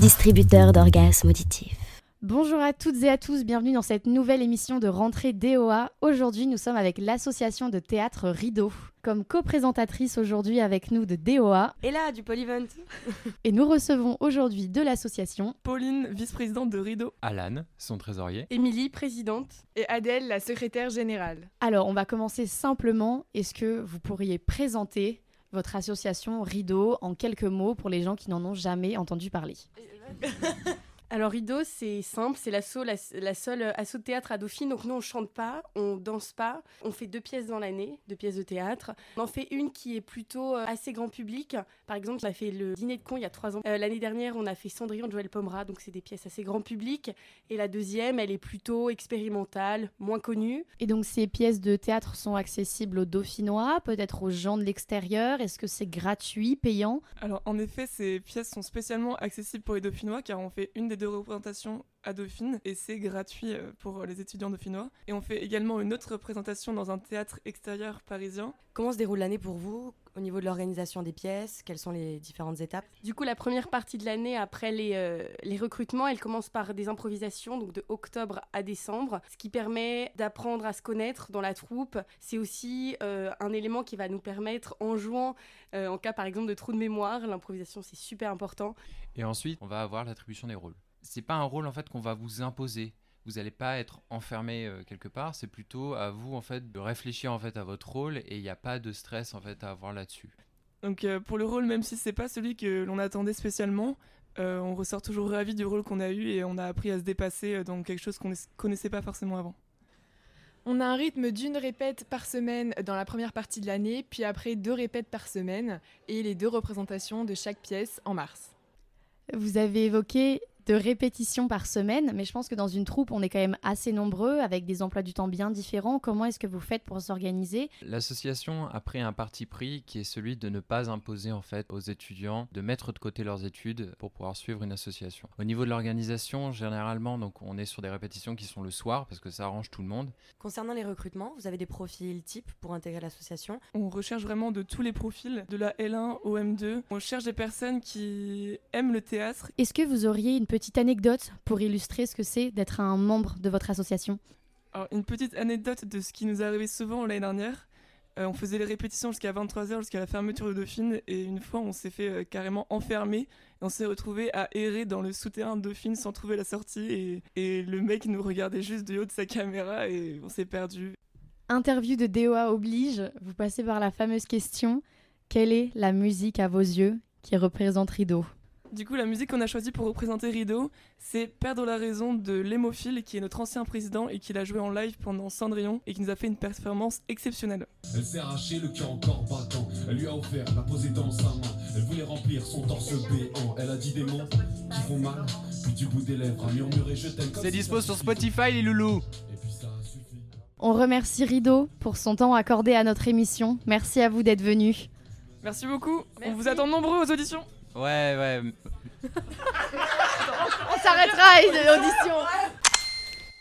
distributeur d'orgasmes auditifs. Bonjour à toutes et à tous, bienvenue dans cette nouvelle émission de rentrée DOA. Aujourd'hui, nous sommes avec l'association de théâtre Rideau. Comme co-présentatrice aujourd'hui avec nous de DOA. Et là, du Polyvent. et nous recevons aujourd'hui de l'association Pauline, vice-présidente de Rideau. Alan, son trésorier. Émilie, présidente. Et Adèle, la secrétaire générale. Alors, on va commencer simplement. Est-ce que vous pourriez présenter votre association Rideau en quelques mots pour les gens qui n'en ont jamais entendu parler Alors Rideau, c'est simple, c'est la, la, seule asso de théâtre à Dauphine. Donc nous, on chante pas, on danse pas. On fait deux pièces dans l'année, deux pièces de théâtre. On en fait une qui est plutôt euh, assez grand public. Par exemple, on a fait le Dîner de con il y a trois ans. Euh, l'année dernière, on a fait Cendrillon de Joël Pomera, donc c'est des pièces assez grand public. Et la deuxième, elle est plutôt expérimentale, moins connue. Et donc ces pièces de théâtre sont accessibles aux Dauphinois, peut-être aux gens de l'extérieur. Est-ce que c'est gratuit, payant? Alors en effet, ces pièces sont spécialement accessibles pour les Dauphinois car on fait une des de représentation à Dauphine et c'est gratuit euh, pour les étudiants dauphinois. Et on fait également une autre représentation dans un théâtre extérieur parisien. Comment se déroule l'année pour vous au niveau de l'organisation des pièces? Quelles sont les différentes étapes? Du coup, la première partie de l'année, après les, euh, les, recrutements, elle commence par des improvisations, donc de octobre à décembre, ce qui permet d'apprendre à se connaître dans la troupe. C'est aussi euh, un élément qui va nous permettre, en jouant, en cas par exemple de trou de mémoire, l'improvisation c'est super important. Et ensuite, on va avoir l'attribution des rôles c'est pas un rôle en fait qu'on va vous imposer. Vous n'allez pas être enfermé euh, quelque part, c'est plutôt à vous en fait de réfléchir en fait à votre rôle et il n'y a pas de stress en fait à avoir là-dessus. Donc euh, pour le rôle, même si c'est pas celui que l'on attendait spécialement, euh, on ressort toujours ravi du rôle qu'on a eu et on a appris à se dépasser dans quelque chose qu'on ne connaissait pas forcément avant. On a un rythme d'une répète par semaine dans la première partie de l'année, puis après deux répètes par semaine et les deux représentations de chaque pièce en mars. Vous avez évoqué de répétitions par semaine, mais je pense que dans une troupe, on est quand même assez nombreux avec des emplois du temps bien différents. Comment est-ce que vous faites pour s'organiser? L'association a pris un parti pris qui est celui de ne pas imposer en fait aux étudiants de mettre de côté leurs études pour pouvoir suivre une association. Au niveau de l'organisation, généralement, donc on est sur des répétitions qui sont le soir parce que ça arrange tout le monde. Concernant les recrutements, vous avez des profils types pour intégrer l'association? On recherche vraiment de tous les profils, de la L1 au M2. On cherche des personnes qui aiment le théâtre. Est-ce que vous auriez une petite anecdote pour illustrer ce que c'est d'être un membre de votre association Alors, Une petite anecdote de ce qui nous est arrivé souvent l'année dernière. Euh, on faisait les répétitions jusqu'à 23h, jusqu'à la fermeture de Dauphine, et une fois on s'est fait euh, carrément enfermer, et on s'est retrouvé à errer dans le souterrain de Dauphine sans trouver la sortie, et, et le mec nous regardait juste du haut de sa caméra, et on s'est perdu. Interview de DOA oblige, vous passez par la fameuse question quelle est la musique à vos yeux qui représente Rideau? Du coup, la musique qu'on a choisie pour représenter Rideau, c'est Perdre la raison de L'Hémophile, qui est notre ancien président et qui l'a joué en live pendant Cendrillon et qui nous a fait une performance exceptionnelle. Elle s'est arraché le cœur encore battant, elle lui a offert la poser dans sa main, elle voulait remplir son torse béant, elle a dit des mots qui font mal, puis du bout des lèvres a murmuré je t'aime. C'est dispo sur Spotify les loulous. On remercie Rideau pour son temps accordé à notre émission. Merci à vous d'être venu. Merci beaucoup. On vous attend nombreux aux auditions. Ouais, ouais. On s'arrêtera à l'audition.